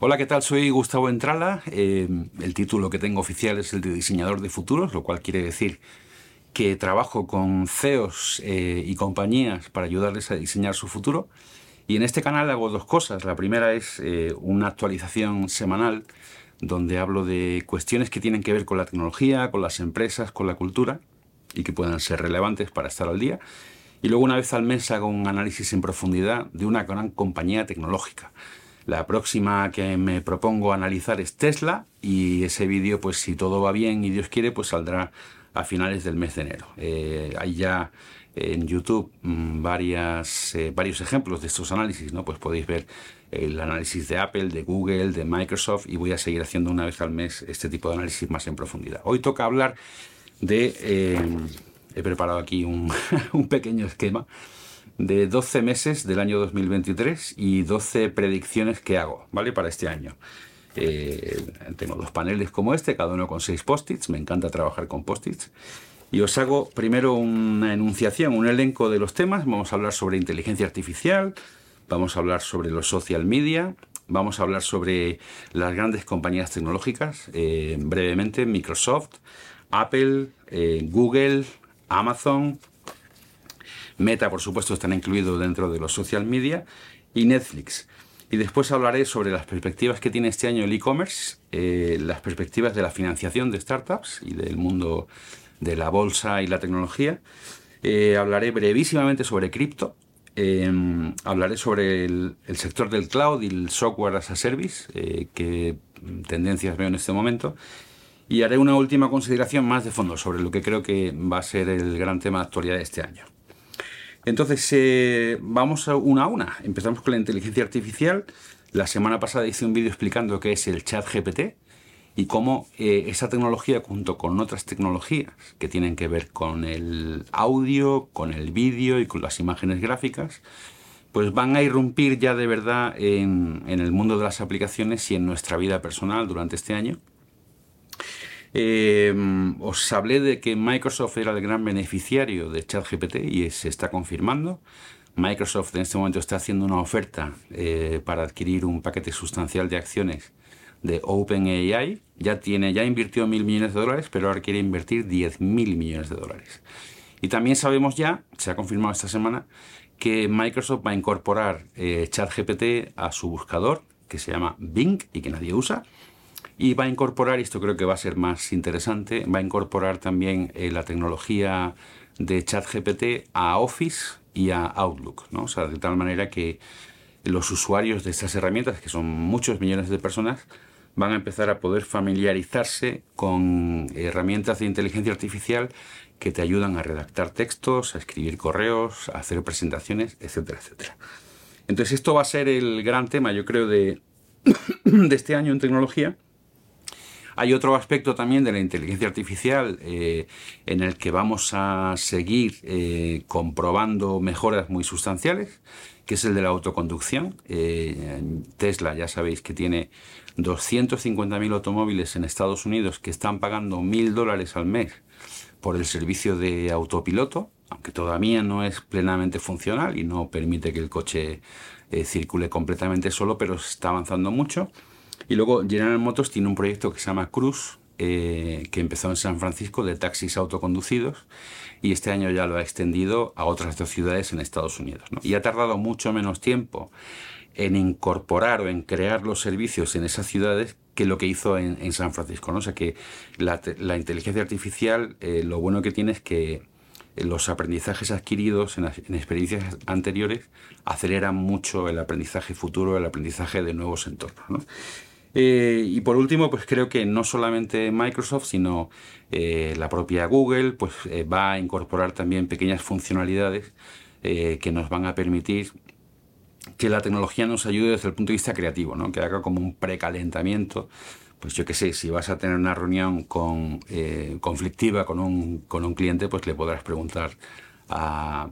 Hola, ¿qué tal? Soy Gustavo Entrala. Eh, el título que tengo oficial es el de diseñador de futuros, lo cual quiere decir que trabajo con CEOs eh, y compañías para ayudarles a diseñar su futuro. Y en este canal hago dos cosas. La primera es eh, una actualización semanal donde hablo de cuestiones que tienen que ver con la tecnología, con las empresas, con la cultura y que puedan ser relevantes para estar al día. Y luego una vez al mes hago un análisis en profundidad de una gran compañía tecnológica. La próxima que me propongo analizar es Tesla y ese vídeo, pues si todo va bien y Dios quiere, pues saldrá a finales del mes de enero. Eh, hay ya en YouTube mm, eh, varios ejemplos de estos análisis, ¿no? Pues podéis ver el análisis de Apple, de Google, de Microsoft y voy a seguir haciendo una vez al mes este tipo de análisis más en profundidad. Hoy toca hablar de... Eh, he preparado aquí un, un pequeño esquema de 12 meses del año 2023 y 12 predicciones que hago, ¿vale? Para este año. Eh, tengo dos paneles como este, cada uno con seis post-its, me encanta trabajar con post-its. Y os hago primero una enunciación, un elenco de los temas. Vamos a hablar sobre inteligencia artificial, vamos a hablar sobre los social media, vamos a hablar sobre las grandes compañías tecnológicas, eh, brevemente Microsoft, Apple, eh, Google, Amazon, Meta, por supuesto, están incluidos dentro de los social media y Netflix. Y después hablaré sobre las perspectivas que tiene este año el e-commerce, eh, las perspectivas de la financiación de startups y del mundo de la bolsa y la tecnología. Eh, hablaré brevísimamente sobre cripto. Eh, hablaré sobre el, sector del cloud y el software as a service, qué tendencias veo en este momento. Y haré una última consideración más de fondo sobre lo que creo que va a ser el gran tema de actualidad de este año. Entonces, eh, vamos a una a una. Empezamos con la inteligencia artificial. La semana pasada hice un vídeo explicando qué es el chat GPT y cómo eh, esa tecnología junto con otras tecnologías que tienen que ver con el audio, con el vídeo y con las imágenes gráficas, pues van a irrumpir ya de verdad en el mundo de las aplicaciones y en nuestra vida personal durante este año. Eh, os hablé de que Microsoft era el gran beneficiario de ChatGPT y se está confirmando. Microsoft en este momento está haciendo una oferta eh, para adquirir un paquete sustancial de acciones de OpenAI. Ya tiene, ya invirtió mil millones de dólares, pero ahora quiere invertir 10 mil millones de dólares. Y también sabemos ya, se ha confirmado esta semana, que Microsoft va a incorporar eh, ChatGPT a su buscador, que se llama Bing y que nadie usa. Y va a incorporar, y esto creo que va a ser más interesante, va a incorporar también eh, la tecnología de ChatGPT a Office y a Outlook, ¿no? De tal manera que los usuarios de estas herramientas, que son muchos millones de personas, van a empezar a poder familiarizarse con herramientas de inteligencia artificial que te ayudan a redactar textos, a escribir correos, a hacer presentaciones, etcétera, etcétera. Entonces esto va a ser el gran tema, yo creo, de, de este año en tecnología hay otro aspecto también de la inteligencia artificial eh, en el que vamos a seguir eh, comprobando mejoras muy sustanciales, que es el de la autoconducción. Eh, Tesla, ya sabéis que tiene 250.000 automóviles en Estados Unidos que están pagando 1.000 dólares al mes por el servicio de autopiloto, aunque todavía no es plenamente funcional y no permite que el coche circule completamente solo, pero está avanzando mucho. Y luego General Motors tiene un proyecto que se llama Cruz, eh, que empezó en San Francisco de taxis autoconducidos y este año ya lo ha extendido a otras dos ciudades en Estados Unidos. Y ha tardado mucho menos tiempo en incorporar o en crear los servicios en esas ciudades que lo que hizo en, San Francisco. ¿no? O sea que la, inteligencia artificial eh, lo bueno que tiene es que los aprendizajes adquiridos en, en, experiencias anteriores aceleran mucho el aprendizaje futuro, el aprendizaje de nuevos entornos. ¿no? Eh, y por último, pues creo que no solamente Microsoft, sino eh, la propia Google, pues eh, va a incorporar también pequeñas funcionalidades que nos van a permitir que la tecnología nos ayude desde el punto de vista creativo, ¿no? que haga como un precalentamiento. Pues yo qué sé, si vas a tener una reunión con, conflictiva con un, con un cliente, pues le podrás preguntar a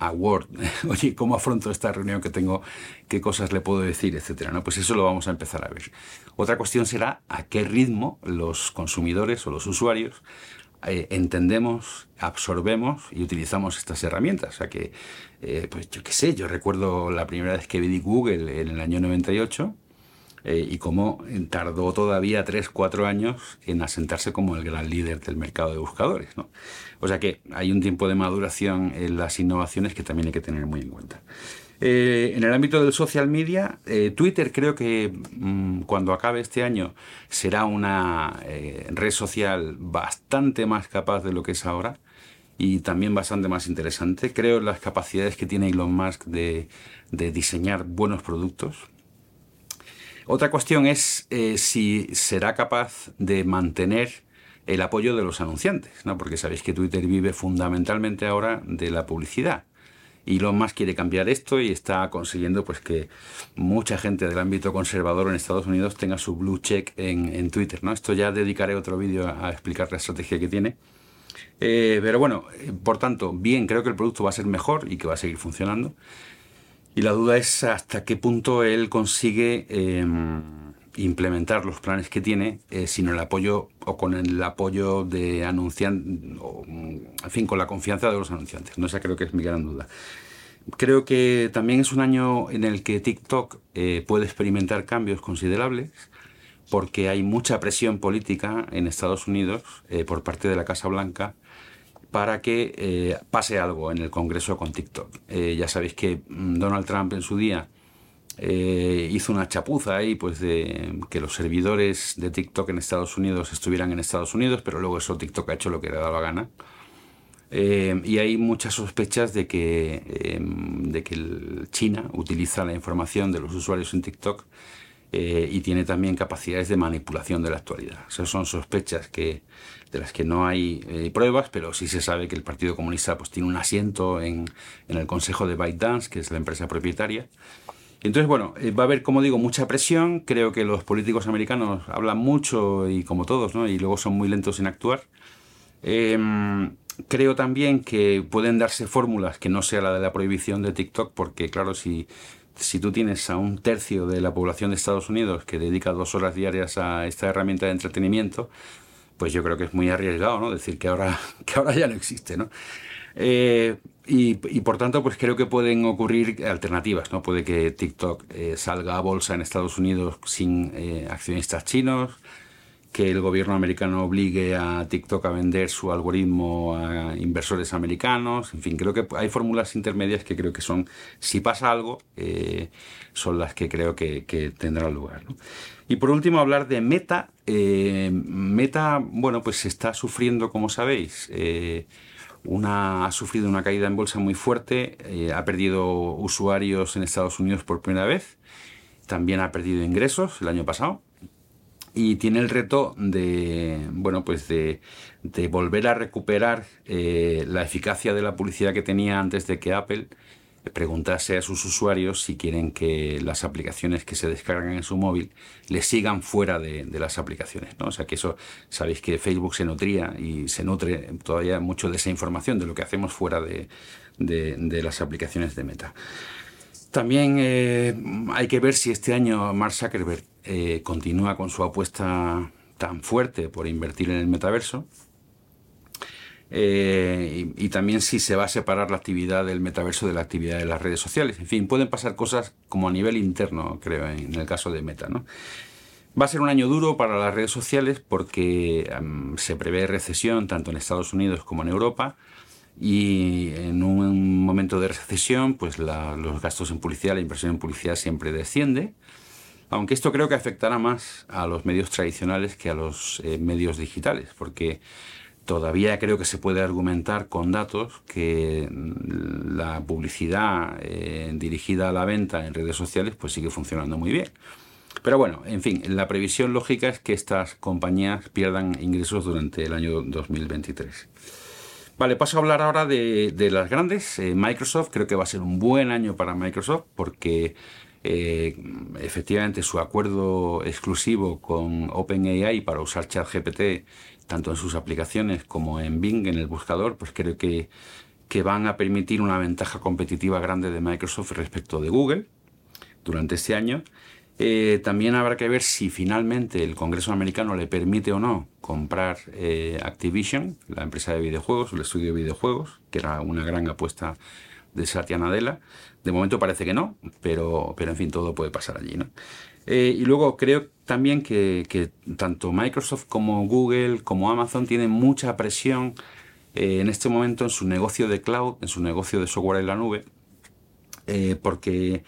a Word, oye, ¿cómo afronto esta reunión que tengo? ¿Qué cosas le puedo decir? Etcétera. ¿no? Pues eso lo vamos a empezar a ver. Otra cuestión será a qué ritmo los consumidores o los usuarios eh, entendemos, absorbemos y utilizamos estas herramientas. O sea que, eh, pues yo qué sé, yo recuerdo la primera vez que vi Google en el año 98 eh, y cómo tardó todavía 3, 4 años en asentarse como el gran líder del mercado de buscadores. O sea que hay un tiempo de maduración en las innovaciones que también hay que tener muy en cuenta. Eh, en el ámbito del social media, eh, Twitter creo que mm, cuando acabe este año será una red social bastante más capaz de lo que es ahora y también bastante más interesante. Creo en las capacidades que tiene Elon Musk de diseñar buenos productos. Otra cuestión es eh, si será capaz de mantener el apoyo de los anunciantes, ¿no? porque sabéis que Twitter vive fundamentalmente ahora de la publicidad. Y Elon Musk quiere cambiar esto y está consiguiendo pues que mucha gente del ámbito conservador en Estados Unidos tenga su blue check en, Twitter. ¿no? Esto ya dedicaré otro vídeo a explicar la estrategia que tiene. Eh, pero bueno, por tanto, bien, creo que el producto va a ser mejor y que va a seguir funcionando. Y la duda es hasta qué punto él consigue em, implementar los planes que tiene eh, sin el apoyo o con el apoyo de anunciantes, en fin, con la confianza de los anunciantes. No esa creo que es mi gran duda. Creo que también es un año en el que TikTok puede experimentar cambios considerables porque hay mucha presión política en Estados Unidos por parte de la Casa Blanca para que eh, pase algo en el Congreso con TikTok. Eh, ya sabéis que mm, Donald Trump en su día eh, hizo una chapuza ahí, pues de que los servidores de TikTok en Estados Unidos estuvieran en Estados Unidos, pero luego eso TikTok ha hecho lo que le ha la gana. y hay muchas sospechas de que, de que China utiliza la información de los usuarios en TikTok y tiene también capacidades de manipulación de la actualidad. Esas son sospechas que de las que no hay eh, pruebas, pero sí se sabe que el Partido Comunista pues, tiene un asiento en, en el Consejo de ByteDance, que es la empresa propietaria. Entonces, bueno, eh, va a haber, como digo, mucha presión. Creo que los políticos americanos hablan mucho y como todos, ¿no? Y luego son muy lentos en actuar. Em, creo también que pueden darse fórmulas que no sea la de la prohibición de TikTok, porque claro, si, si tú tienes a un tercio de la población de Estados Unidos que dedica dos horas diarias a esta herramienta de entretenimiento, pues yo creo que es muy arriesgado, ¿no? Decir que ahora, que ahora ya no existe, ¿no? Eh, y, por tanto, pues creo que pueden ocurrir alternativas, ¿no? Puede que TikTok eh, salga a bolsa en Estados Unidos sin eh, accionistas chinos, que el gobierno americano obligue a TikTok a vender su algoritmo a inversores americanos. En fin, creo que hay fórmulas intermedias que creo que son, si pasa algo, son las que creo que, que tendrán lugar. Y por último, hablar de Meta. Eh, Meta, bueno, pues está sufriendo, como sabéis, eh, una, ha sufrido una caída en bolsa muy fuerte, eh, ha perdido usuarios en Estados Unidos por primera vez, también ha perdido ingresos el año pasado y tiene el reto de, bueno, pues de, de volver a recuperar la eficacia de la publicidad que tenía antes de que Apple preguntarse a sus usuarios si quieren que las aplicaciones que se descargan en su móvil les sigan fuera de, las aplicaciones. ¿no? O sea que eso, sabéis que Facebook se nutría y se nutre todavía mucho de esa información, de lo que hacemos fuera de, las aplicaciones de Meta. También eh, hay que ver si este año Mark Zuckerberg eh, continúa con su apuesta tan fuerte por invertir en el metaverso eh, y, también si se va a separar la actividad del metaverso de la actividad de las redes sociales. En fin, pueden pasar cosas como a nivel interno, creo, en el caso de Meta. ¿no? Va a ser un año duro para las redes sociales porque se prevé recesión tanto en Estados Unidos como en Europa y en un momento de recesión pues los gastos en publicidad, la inversión en publicidad siempre desciende. Aunque esto creo que afectará más a los medios tradicionales que a los eh, medios digitales, porque todavía creo que se puede argumentar con datos que la publicidad eh, dirigida a la venta en redes sociales pues sigue funcionando muy bien. Pero bueno, en fin, la previsión lógica es que estas compañías pierdan ingresos durante el año 2023. Vale, paso a hablar ahora de, las grandes. Eh, Microsoft creo que va a ser un buen año para Microsoft porque eh, efectivamente su acuerdo exclusivo con OpenAI para usar ChatGPT tanto en sus aplicaciones como en Bing, en el buscador, pues creo que, que van a permitir una ventaja competitiva grande de Microsoft respecto de Google durante este año. Eh, también habrá que ver si finalmente el Congreso americano le permite o no comprar eh, Activision, la empresa de videojuegos, el estudio de videojuegos, que era una gran apuesta de Satya Nadella. De momento parece que no, pero, pero en fin, todo puede pasar allí. ¿no? Eh, y luego creo también que, tanto Microsoft como Google como Amazon tienen mucha presión eh, en este momento en su negocio de cloud, en su negocio de software en la nube, eh, porque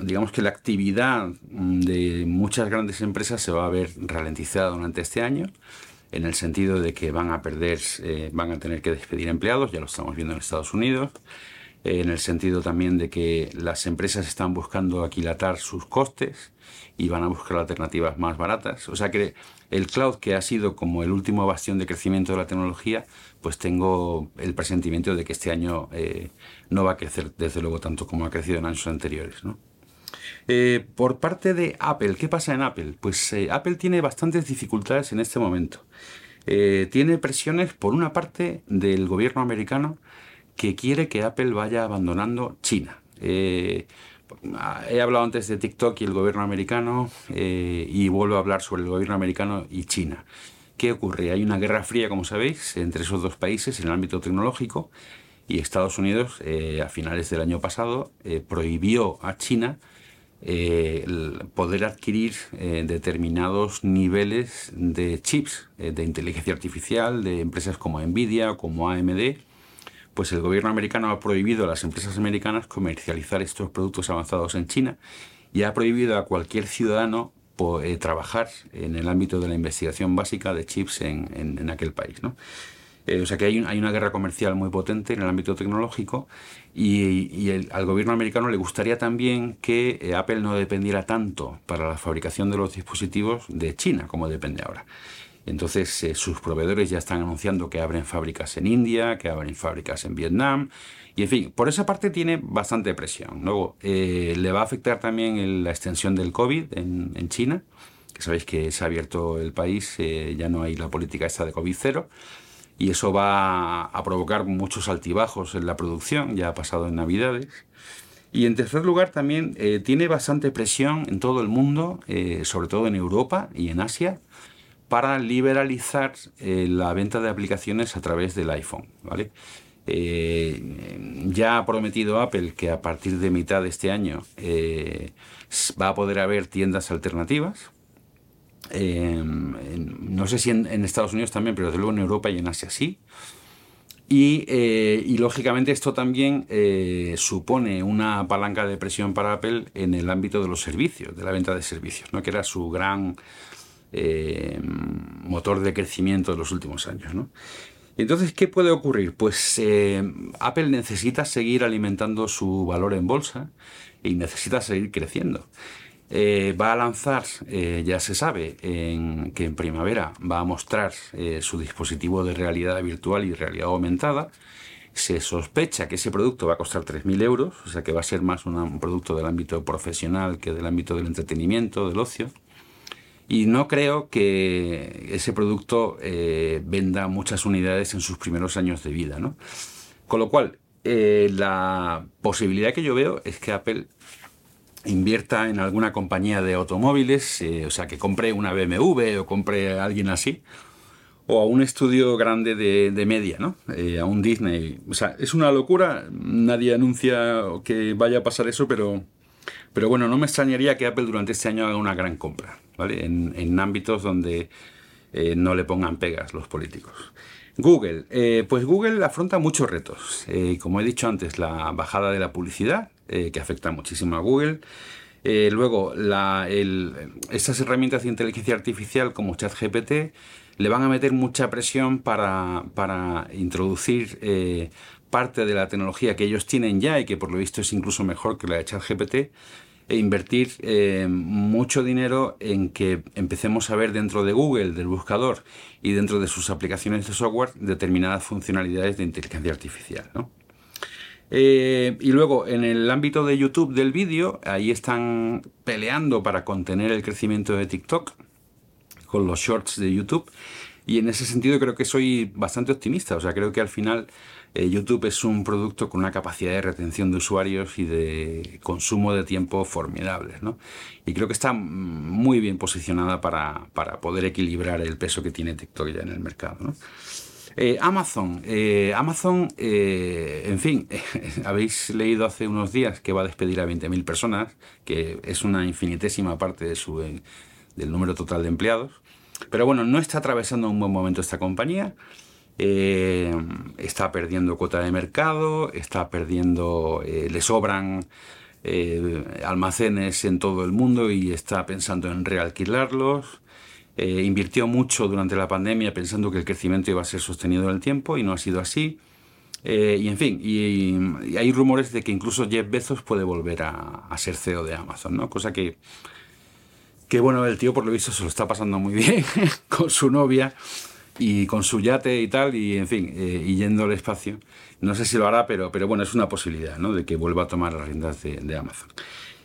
digamos que la actividad de muchas grandes empresas se va a ver ralentizada durante este año en el sentido de que van a perder, van a tener que despedir empleados, ya lo estamos viendo en Estados Unidos, en el sentido también de que las empresas están buscando aquilatar sus costes y van a buscar alternativas más baratas. O sea que el cloud, que ha sido como el último bastión de crecimiento de la tecnología, pues tengo el presentimiento de que este año eh, no va a crecer desde luego tanto como ha crecido en años anteriores. Eh, por parte de Apple, ¿qué pasa en Apple? Pues eh, Apple tiene bastantes dificultades en este momento. tiene presiones, por una parte, del gobierno americano, que quiere que Apple vaya abandonando China. Eh, he hablado antes de TikTok y el gobierno americano eh, y vuelvo a hablar sobre el gobierno americano y China. ¿Qué ocurre? Hay una guerra fría, como sabéis, entre esos dos países en el ámbito tecnológico y Estados Unidos eh, a finales del año pasado prohibió a China poder adquirir determinados niveles de chips de inteligencia artificial de empresas como Nvidia como AMD pues el gobierno americano ha prohibido a las empresas americanas comercializar estos productos avanzados en China y ha prohibido a cualquier ciudadano eh, trabajar en el ámbito de la investigación básica de chips en, aquel país. ¿no? Eh, o sea que hay, una guerra comercial muy potente en el ámbito tecnológico y, al gobierno americano le gustaría también que eh, Apple no dependiera tanto para la fabricación de los dispositivos de China como depende ahora. Entonces eh, sus proveedores ya están anunciando que abren fábricas en India, que abren fábricas en Vietnam. Y en fin, por esa parte tiene bastante presión. Luego, eh, le va a afectar también la extensión del COVID en, China, que sabéis que se ha abierto el país, eh, ya no hay la política esta de COVID cero. Y eso va a provocar muchos altibajos en la producción, ya ha pasado en Navidades. Y en tercer lugar, también tiene bastante presión en todo el mundo, sobre todo en Europa y en Asia, para liberalizar eh, la venta de aplicaciones a través del iPhone. ¿vale? Eh, ya ha prometido Apple que a partir de mitad de este año eh, va a poder haber tiendas alternativas. No sé si en, Estados Unidos también, pero desde luego en Europa y en Asia sí. Y, y lógicamente esto también supone una palanca de presión para Apple en el ámbito de los servicios, de la venta de servicios, ¿no? que era su gran eh, motor de crecimiento de los últimos años. ¿no? Entonces, ¿qué puede ocurrir? Pues eh, Apple necesita seguir alimentando su valor en bolsa y necesita seguir creciendo. Eh, va a lanzar, ya se sabe, en, que en primavera va a mostrar su dispositivo de realidad virtual y realidad aumentada. Se sospecha que ese producto va a costar 3.000 euros, o sea que va a ser más un producto del ámbito profesional que del ámbito del entretenimiento, del ocio. Y no creo que ese producto eh, venda muchas unidades en sus primeros años de vida. ¿no? Con lo cual, eh, la posibilidad que yo veo es que Apple invierta en alguna compañía de automóviles, eh, o sea, que compre una BMW o compre a alguien así, o a un estudio grande de, de media, ¿no? a un Disney. O sea, es una locura, nadie anuncia que vaya a pasar eso, pero, pero bueno, no me extrañaría que Apple durante este año haga una gran compra en, ámbitos donde eh, no le pongan pegas los políticos. Google, eh, pues Google afronta muchos retos. Eh, como he dicho antes, la bajada de la publicidad, que afecta muchísimo a Google. luego, la, estas herramientas de inteligencia artificial como ChatGPT le van a meter mucha presión para, para introducir parte de la tecnología que ellos tienen ya y que por lo visto es incluso mejor que la de ChatGPT e invertir eh, mucho dinero en que empecemos a ver dentro de Google, del buscador y dentro de sus aplicaciones de software determinadas funcionalidades de inteligencia artificial. Eh, y luego en el ámbito de YouTube del vídeo, ahí están peleando para contener el crecimiento de TikTok con los shorts de YouTube. Y en ese sentido creo que soy bastante optimista. O sea, creo que al final eh, YouTube es un producto con una capacidad de retención de usuarios y de consumo de tiempo formidables. ¿no? Y creo que está muy bien posicionada para, poder equilibrar el peso que tiene TikTok ya en el mercado. ¿no? Eh, Amazon, eh, Amazon, eh, en fin, habéis leído hace unos días que va a despedir a 20.000 personas, que es una infinitésima parte de su, del número total de empleados. Pero bueno, no está atravesando un buen momento esta compañía. está perdiendo cuota de mercado, está perdiendo, le sobran almacenes en todo el mundo y está pensando en realquilarlos. Eh, invirtió mucho durante la pandemia pensando que el crecimiento iba a ser sostenido en el tiempo y no ha sido así. Eh, y en fin, y, hay rumores de que incluso Jeff Bezos puede volver a, ser CEO de Amazon, ¿no? Cosa que, que, bueno, el tío por lo visto se lo está pasando muy bien con su novia y con su yate y tal, y en fin, eh, y yendo al espacio. No sé si lo hará, pero, pero bueno, es una posibilidad, ¿no? De que vuelva a tomar las riendas de, de Amazon.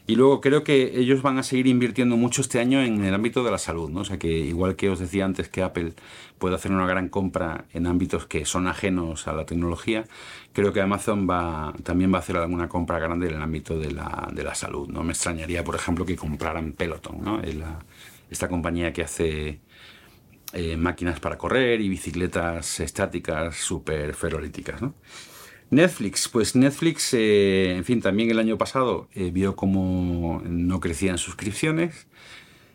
Y luego creo que ellos van a seguir invirtiendo mucho este año en el ámbito de la salud, ¿no? O sea que igual que os decía antes que Apple puede hacer una gran compra en ámbitos que son ajenos a la tecnología, creo que Amazon va, también va a hacer alguna compra grande en el ámbito de la, de la salud, ¿no? Me extrañaría, por ejemplo, que compraran Peloton, ¿no? esta compañía que hace eh, máquinas para correr y bicicletas estáticas súper ferrolíticas, ¿no? Netflix, pues Netflix, eh, en fin, también el año pasado eh, vio como no crecían suscripciones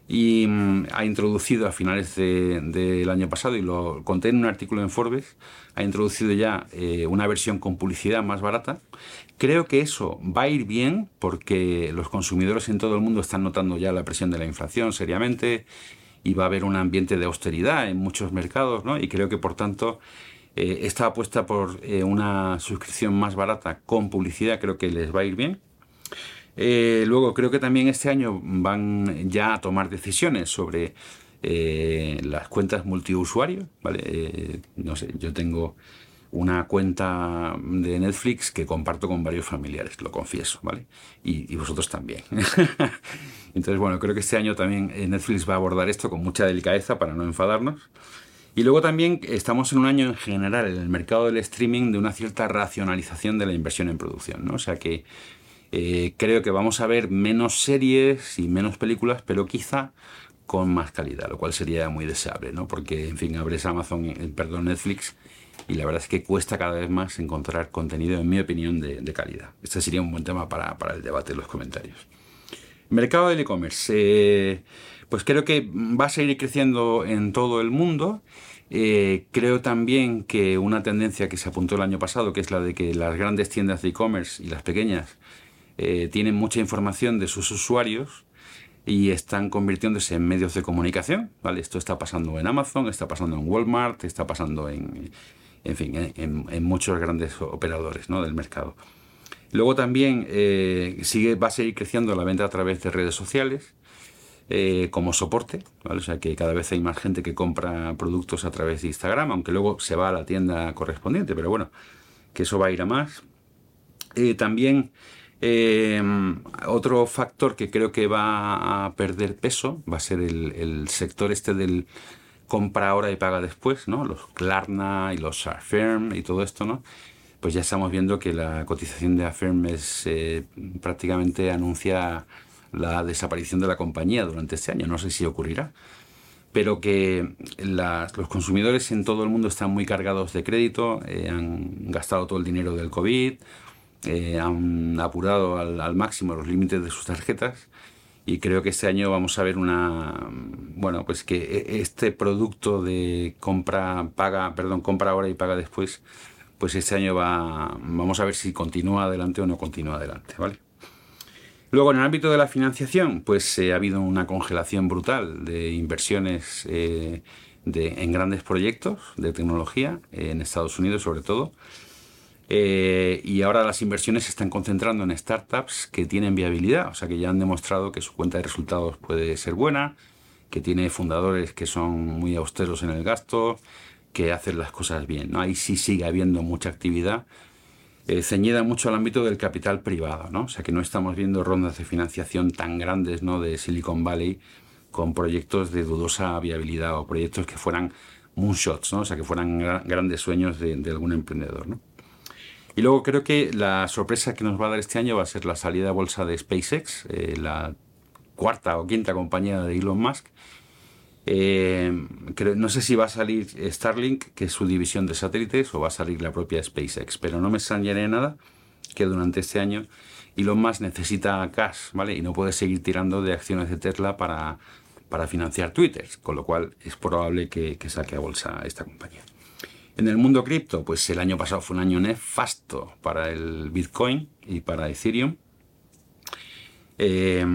y mm, ha introducido a finales del año pasado, y lo conté en un artículo en Forbes, ha introducido ya eh, una versión con publicidad más barata. Creo que eso va a ir bien porque los consumidores en todo el mundo están notando ya la presión de la inflación seriamente y va a haber un ambiente de austeridad en muchos mercados, ¿no? Y creo que por tanto eh, esta apuesta por eh, una suscripción más barata con publicidad creo que les va a ir bien. Eh, luego creo que también este año van ya a tomar decisiones sobre las cuentas multiusuario. ¿vale? no sé, yo tengo una cuenta de Netflix que comparto con varios familiares, lo confieso, ¿vale? Y, y vosotros también. Entonces, bueno, creo que este año también Netflix va a abordar esto con mucha delicadeza para no enfadarnos. Y luego también estamos en un año en general en el mercado del streaming de una cierta racionalización de la inversión en producción, ¿no? O sea que eh, creo que vamos a ver menos series y menos películas, pero quizá con más calidad, lo cual sería muy deseable, ¿no? Porque, en fin, abres Amazon, eh, perdón, Netflix, y la verdad es que cuesta cada vez más encontrar contenido, en mi opinión, de, calidad. Este sería un buen tema para, el debate en los comentarios. Mercado del e-commerce. Eh, pues creo que va a seguir creciendo en todo el mundo. Eh, creo también que una tendencia que se apuntó el año pasado, que es la de que las grandes tiendas de e-commerce y las pequeñas eh, tienen mucha información de sus usuarios y están convirtiéndose en medios de comunicación. ¿vale? Esto está pasando en Amazon, está pasando en Walmart, está pasando en, en fin, en, muchos grandes operadores ¿no? del mercado. Luego también eh, sigue, va a seguir creciendo la venta a través de redes sociales. Eh, como soporte, ¿vale? O sea que cada vez hay más gente que compra productos a través de Instagram, aunque luego se va a la tienda correspondiente, pero bueno, que eso va a ir a más. Eh, también otro factor que creo que va a perder peso va a ser el, sector este del compra ahora y paga después, ¿no? Los Klarna y los Affirm y todo esto, ¿no? Pues ya estamos viendo que la cotización de Affirm es prácticamente anuncia la desaparición de la compañía durante este año. No sé si ocurrirá. Pero que los consumidores en todo el mundo están muy cargados de crédito, eh, han gastado todo el dinero del COVID, eh, han apurado al, máximo los límites de sus tarjetas y creo que este año vamos a ver una bueno pues que e, este producto de compra paga perdón compra ahora y paga después pues este año va vamos a ver si continúa adelante o no continúa adelante vale Luego, en el ámbito de la financiación, pues eh, ha habido una congelación brutal de inversiones eh, en grandes proyectos de tecnología, en Estados Unidos sobre todo. Eh, y ahora las inversiones se están concentrando en startups que tienen viabilidad, o sea que ya han demostrado que su cuenta de resultados puede ser buena, que tiene fundadores que son muy austeros en el gasto, que hacen las cosas bien. ¿no? Ahí sí sigue habiendo mucha actividad eh, ceñida mucho al ámbito del capital privado, ¿no? O sea que no estamos viendo rondas de financiación tan grandes, ¿no? De Silicon Valley con proyectos de dudosa viabilidad o proyectos que fueran moonshots, ¿no? O sea que fueran grandes sueños de, algún emprendedor, ¿no? Y luego creo que la sorpresa que nos va a dar este año va a ser la salida a bolsa de SpaceX, eh, la cuarta o quinta compañía de Elon Musk, Eh, no sé si va a salir Starlink, que es su división de satélites, o va a salir la propia SpaceX, pero no me extrañaré nada que durante este año Elon Musk necesita cash, ¿vale? Y no puede seguir tirando de acciones de Tesla para, para financiar Twitter, con lo cual es probable que, saque a bolsa esta compañía. En el mundo cripto, pues el año pasado fue un año nefasto para el Bitcoin y para Ethereum. Eh,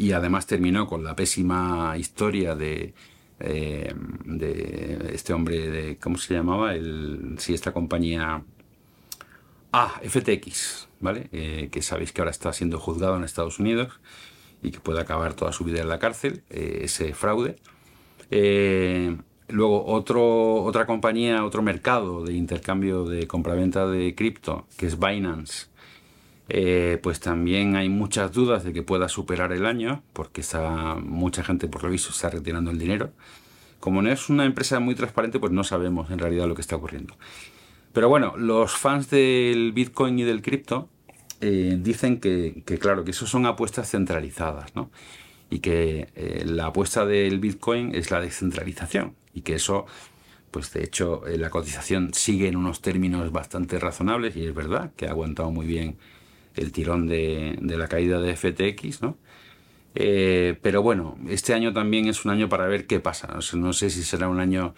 y además terminó con la pésima historia de, eh, este hombre, de, ¿cómo se llamaba? El, sí, esta compañía... Ah, FTX, ¿vale? Eh, que sabéis que ahora está siendo juzgado en Estados Unidos y que puede acabar toda su vida en la cárcel, eh, ese fraude. luego otro, otra compañía, otro mercado de intercambio de compraventa de cripto, que es Binance, eh, pues también hay muchas dudas de que pueda superar el año, porque está, mucha gente por lo visto está retirando el dinero. Como no es una empresa muy transparente, pues no sabemos en realidad lo que está ocurriendo. Pero bueno, los fans del Bitcoin y del cripto eh, dicen que, claro, que eso son apuestas centralizadas, ¿no? Y que eh, la apuesta del Bitcoin es la descentralización y que eso pues de hecho la cotización sigue en unos términos bastante razonables y es verdad que ha aguantado muy bien el tirón de, la caída de FTX, ¿no? Eh, pero bueno, este año también es un año para ver qué pasa. No sé, si será un año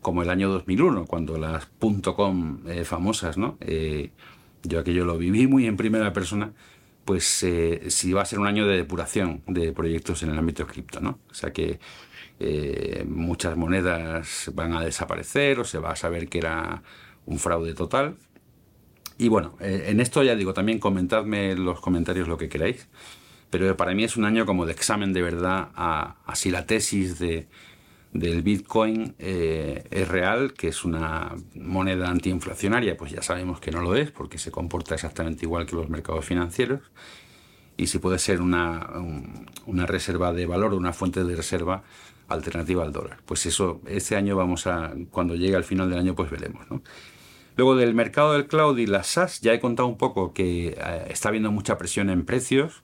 como el año 2001, cuando las .com eh, famosas, ¿no? Eh, yo aquello lo viví muy en primera persona, pues si va a ser un año de depuración de proyectos en el ámbito cripto, ¿no? O sea que muchas monedas van a desaparecer o se va a saber que era un fraude total y bueno, eh, en esto ya digo, también comentadme en los comentarios lo que queráis, pero para mí es un año como de examen de verdad a, si la tesis de, del Bitcoin eh, es real, que es una moneda antiinflacionaria, pues ya sabemos que no lo es, porque se comporta exactamente igual que los mercados financieros, y si puede ser una, una reserva de valor, una fuente de reserva alternativa al dólar. Pues eso, este año vamos a, cuando llegue al final del año, pues veremos, ¿no? Luego del mercado del cloud y las SaaS, ya he contado un poco que eh, está habiendo mucha presión en precios,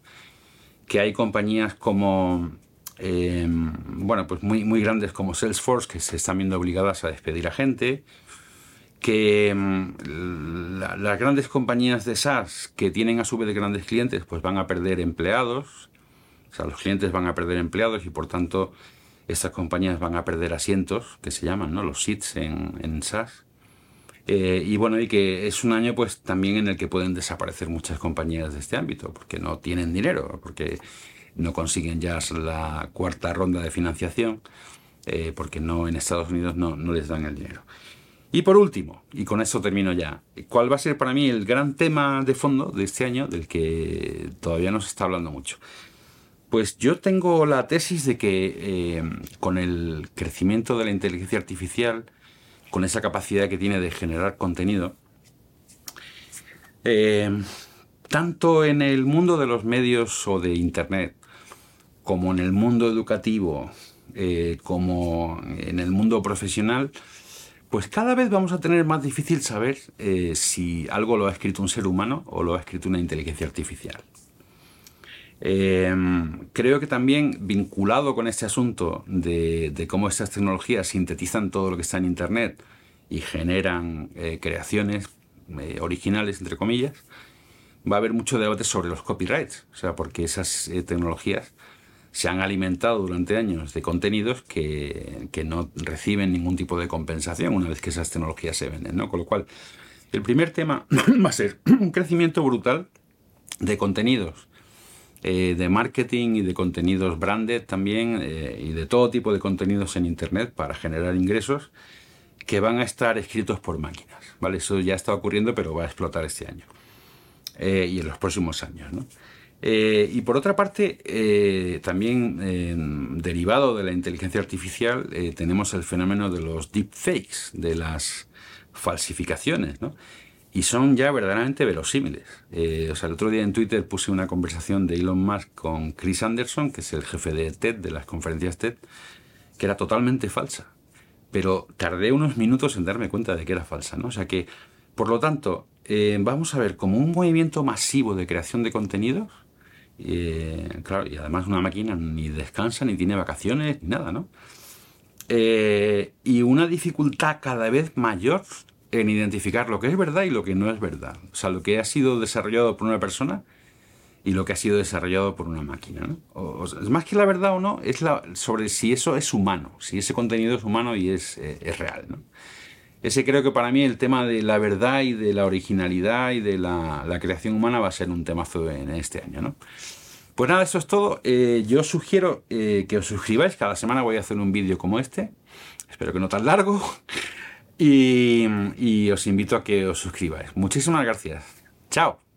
que hay compañías como, em, bueno, pues muy, muy grandes como Salesforce que se están viendo obligadas a despedir a gente, que em, las grandes compañías de SaaS que tienen a su vez grandes clientes, pues van a perder empleados, o sea, los clientes van a perder empleados y por tanto estas compañías van a perder asientos, que se llaman, ¿no? Los seats en, en SaaS. Eh, y bueno, y que es un año pues también en el que pueden desaparecer muchas compañías de este ámbito, porque no tienen dinero, porque no consiguen ya la cuarta ronda de financiación, eh, porque no en Estados Unidos no, no les dan el dinero. Y por último, y con esto termino ya, ¿cuál va a ser para mí el gran tema de fondo de este año del que todavía no se está hablando mucho? Pues yo tengo la tesis de que eh, con el crecimiento de la inteligencia artificial, con esa capacidad que tiene de generar contenido, eh, tanto en el mundo de los medios o de Internet, como en el mundo educativo, eh, como en el mundo profesional, pues cada vez vamos a tener más difícil saber eh, si algo lo ha escrito un ser humano o lo ha escrito una inteligencia artificial. Em, creo que también vinculado con este asunto de, cómo estas tecnologías sintetizan todo lo que está en Internet y generan eh, creaciones eh, originales, entre comillas, va a haber mucho debate sobre los copyrights, o sea, porque esas eh, tecnologías se han alimentado durante años de contenidos que, que, no reciben ningún tipo de compensación una vez que esas tecnologías se venden, ¿no? Con lo cual, el primer tema va a ser un crecimiento brutal de contenidos eh, de marketing y de contenidos branded también eh, y de todo tipo de contenidos en Internet para generar ingresos que van a estar escritos por máquinas. ¿vale? Eso ya está ocurriendo, pero va a explotar este año eh, y en los próximos años. y por otra parte, también derivado de la inteligencia artificial, tenemos el fenómeno de los deepfakes, de las falsificaciones. ¿no? Y son ya verdaderamente verosímiles. Eh, o sea, el otro día en Twitter puse una conversación de Elon Musk con Chris Anderson, que es el jefe de TED, de las conferencias TED, que era totalmente falsa. Pero tardé unos minutos en darme cuenta de que era falsa, ¿no? O sea que, por lo tanto, eh, vamos a ver como un movimiento masivo de creación de contenidos, eh, claro, y además una máquina ni descansa, ni tiene vacaciones, ni nada, ¿no? y una dificultad cada vez mayor en identificar lo que es verdad y lo que no es verdad. O sea, lo que ha sido desarrollado por una persona y lo que ha sido desarrollado por una máquina. ¿no? es más que la verdad o no, es la, sobre si eso es humano, si ese contenido es humano y es, eh, es real. ¿no? Ese creo que para mí el tema de la verdad y de la originalidad y de la, la creación humana va a ser un temazo en este año. ¿no? Pues nada, eso es todo. Eh, yo sugiero eh, que os suscribáis. Cada semana voy a hacer un vídeo como este. Espero que no tan largo. Y, os invito a que os suscribáis. Muchísimas gracias. Chao.